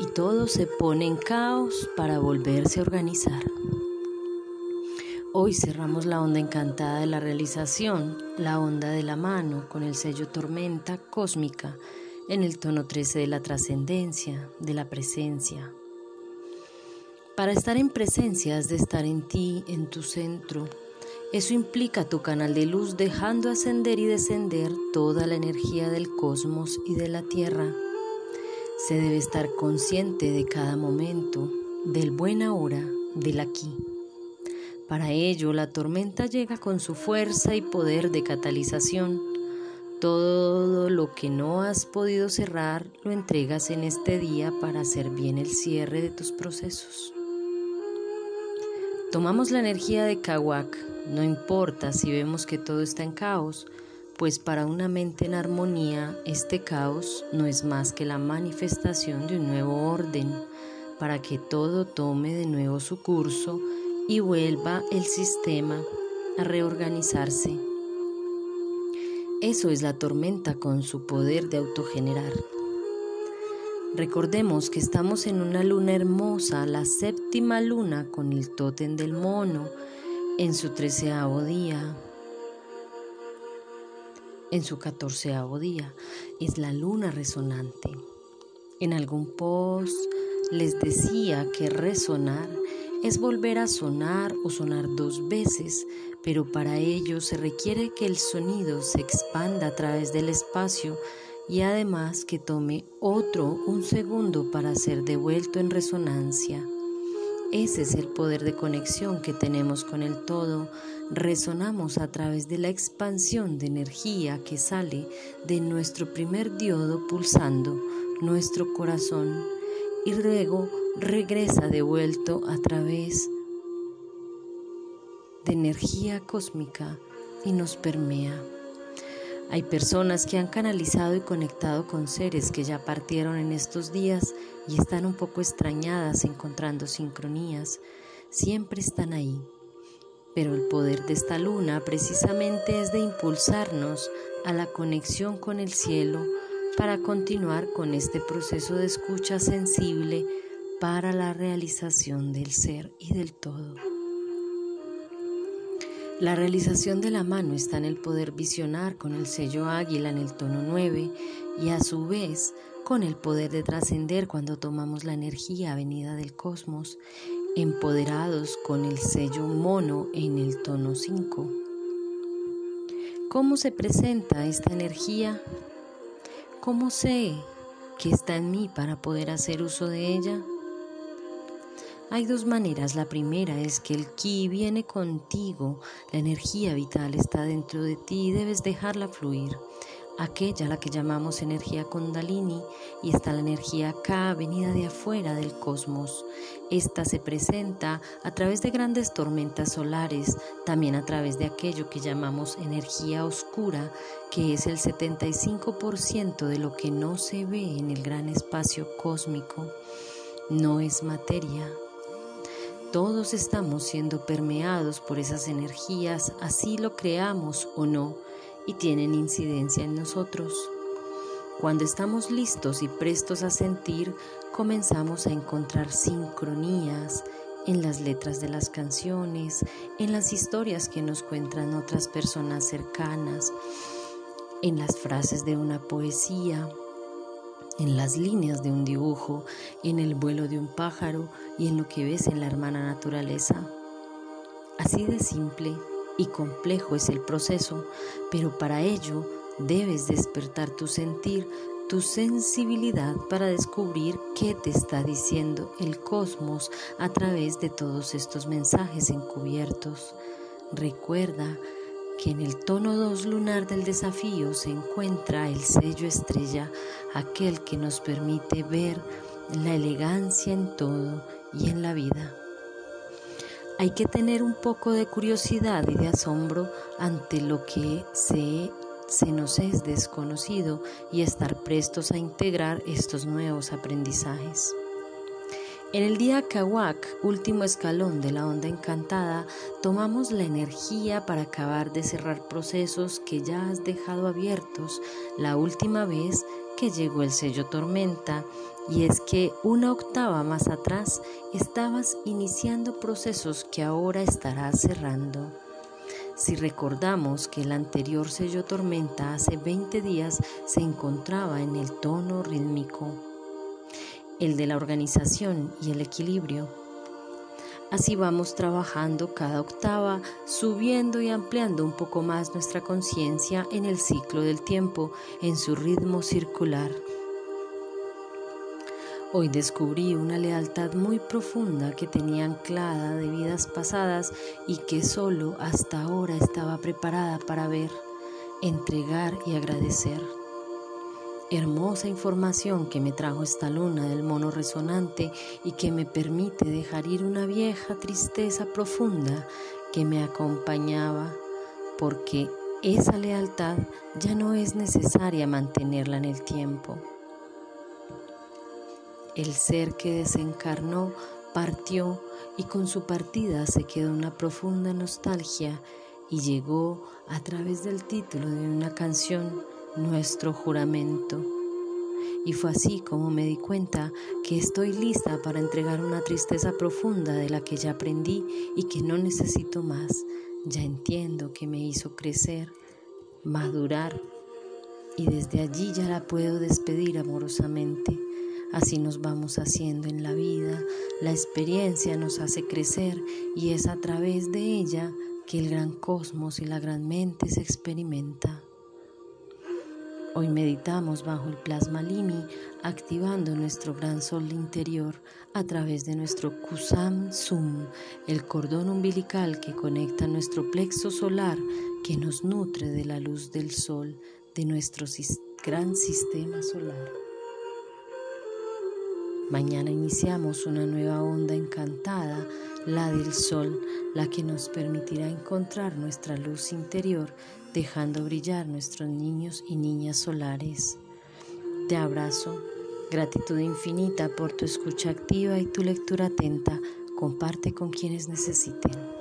y todo se pone en caos para volverse a organizar. Hoy cerramos la onda encantada de la realización, la onda de la mano con el sello tormenta cósmica en el tono 13 de la trascendencia, de la presencia. Para estar en presencia has de estar en ti, en tu centro. Eso implica tu canal de luz dejando ascender y descender toda la energía del cosmos y de la tierra. Se debe estar consciente de cada momento, del buen ahora, del aquí. Para ello, la tormenta llega con su fuerza y poder de catalización. Todo lo que no has podido cerrar lo entregas en este día para hacer bien el cierre de tus procesos. Tomamos la energía de Kawak, no importa si vemos que todo está en caos, pues para una mente en armonía este caos no es más que la manifestación de un nuevo orden, para que todo tome de nuevo su curso y vuelva el sistema a reorganizarse. Eso es la tormenta con su poder de autogenerar. Recordemos que estamos en una luna hermosa, la séptima luna con el tótem del mono, en su treceavo día, en su catorceavo día. Es la luna resonante. En algún post les decía que resonar es volver a sonar o sonar dos veces, pero para ello se requiere que el sonido se expanda a través del espacio y además que tome otro un segundo para ser devuelto en resonancia. Ese es el poder de conexión que tenemos con el todo. Resonamos a través de la expansión de energía que sale de nuestro primer diodo pulsando nuestro corazón y luego regresa devuelto a través de energía cósmica y nos permea. Hay personas que han canalizado y conectado con seres que ya partieron en estos días y están un poco extrañadas encontrando sincronías. Siempre están ahí. Pero el poder de esta luna precisamente es de impulsarnos a la conexión con el cielo para continuar con este proceso de escucha sensible para la realización del ser y del todo. La realización de la mano está en el poder visionar con el sello águila en el tono 9 y a su vez con el poder de trascender cuando tomamos la energía venida del cosmos, empoderados con el sello mono en el tono 5. ¿Cómo se presenta esta energía? ¿Cómo sé que está en mí para poder hacer uso de ella? Hay dos maneras. La primera es que el ki viene contigo, la energía vital está dentro de ti y debes dejarla fluir. Aquella la que llamamos energía kundalini y está la energía Ka venida de afuera del cosmos. Esta se presenta a través de grandes tormentas solares, también a través de aquello que llamamos energía oscura, que es el 75% de lo que no se ve en el gran espacio cósmico. No es materia, todos estamos siendo permeados por esas energías, así lo creamos o no, y tienen incidencia en nosotros. Cuando estamos listos y prestos a sentir, comenzamos a encontrar sincronías en las letras de las canciones, en las historias que nos cuentan otras personas cercanas, en las frases de una poesía, en las líneas de un dibujo, en el vuelo de un pájaro y en lo que ves en la hermana naturaleza. Así de simple y complejo es el proceso, pero para ello debes despertar tu sentir, tu sensibilidad para descubrir qué te está diciendo el cosmos a través de todos estos mensajes encubiertos. Recuerda que en el tono 2 lunar del desafío se encuentra el sello estrella, aquel que nos permite ver la elegancia en todo y en la vida. Hay que tener un poco de curiosidad y de asombro ante lo que se, se nos es desconocido y estar prestos a integrar estos nuevos aprendizajes. En el día Kawak, último escalón de la onda encantada, tomamos la energía para acabar de cerrar procesos que ya has dejado abiertos la última vez que llegó el sello tormenta y es que una octava más atrás estabas iniciando procesos que ahora estarás cerrando. Si recordamos que el anterior sello tormenta hace 20 días se encontraba en el tono rítmico, el de la organización y el equilibrio, Así vamos trabajando cada octava, subiendo y ampliando un poco más nuestra conciencia en el ciclo del tiempo, en su ritmo circular. Hoy descubrí una lealtad muy profunda que tenía anclada de vidas pasadas y que solo hasta ahora estaba preparada para ver, entregar y agradecer hermosa información que me trajo esta luna del mono resonante y que me permite dejar ir una vieja tristeza profunda que me acompañaba, porque esa lealtad ya no es necesaria mantenerla en el tiempo. El ser que desencarnó partió y con su partida se quedó una profunda nostalgia y llegó a través del título de una canción nuestro juramento. Y fue así como me di cuenta que estoy lista para entregar una tristeza profunda de la que ya aprendí y que no necesito más. Ya entiendo que me hizo crecer, madurar y desde allí ya la puedo despedir amorosamente. Así nos vamos haciendo en la vida, la experiencia nos hace crecer y es a través de ella que el gran cosmos y la gran mente se experimenta. Hoy meditamos bajo el plasma Limi, activando nuestro gran sol interior a través de nuestro Kusam Sum, el cordón umbilical que conecta nuestro plexo solar que nos nutre de la luz del sol de nuestro gran sistema solar. Mañana iniciamos una nueva onda encantada, la del sol, la que nos permitirá encontrar nuestra luz interior, dejando brillar nuestros niños y niñas solares. Te abrazo, gratitud infinita por tu escucha activa y tu lectura atenta. Comparte con quienes necesiten.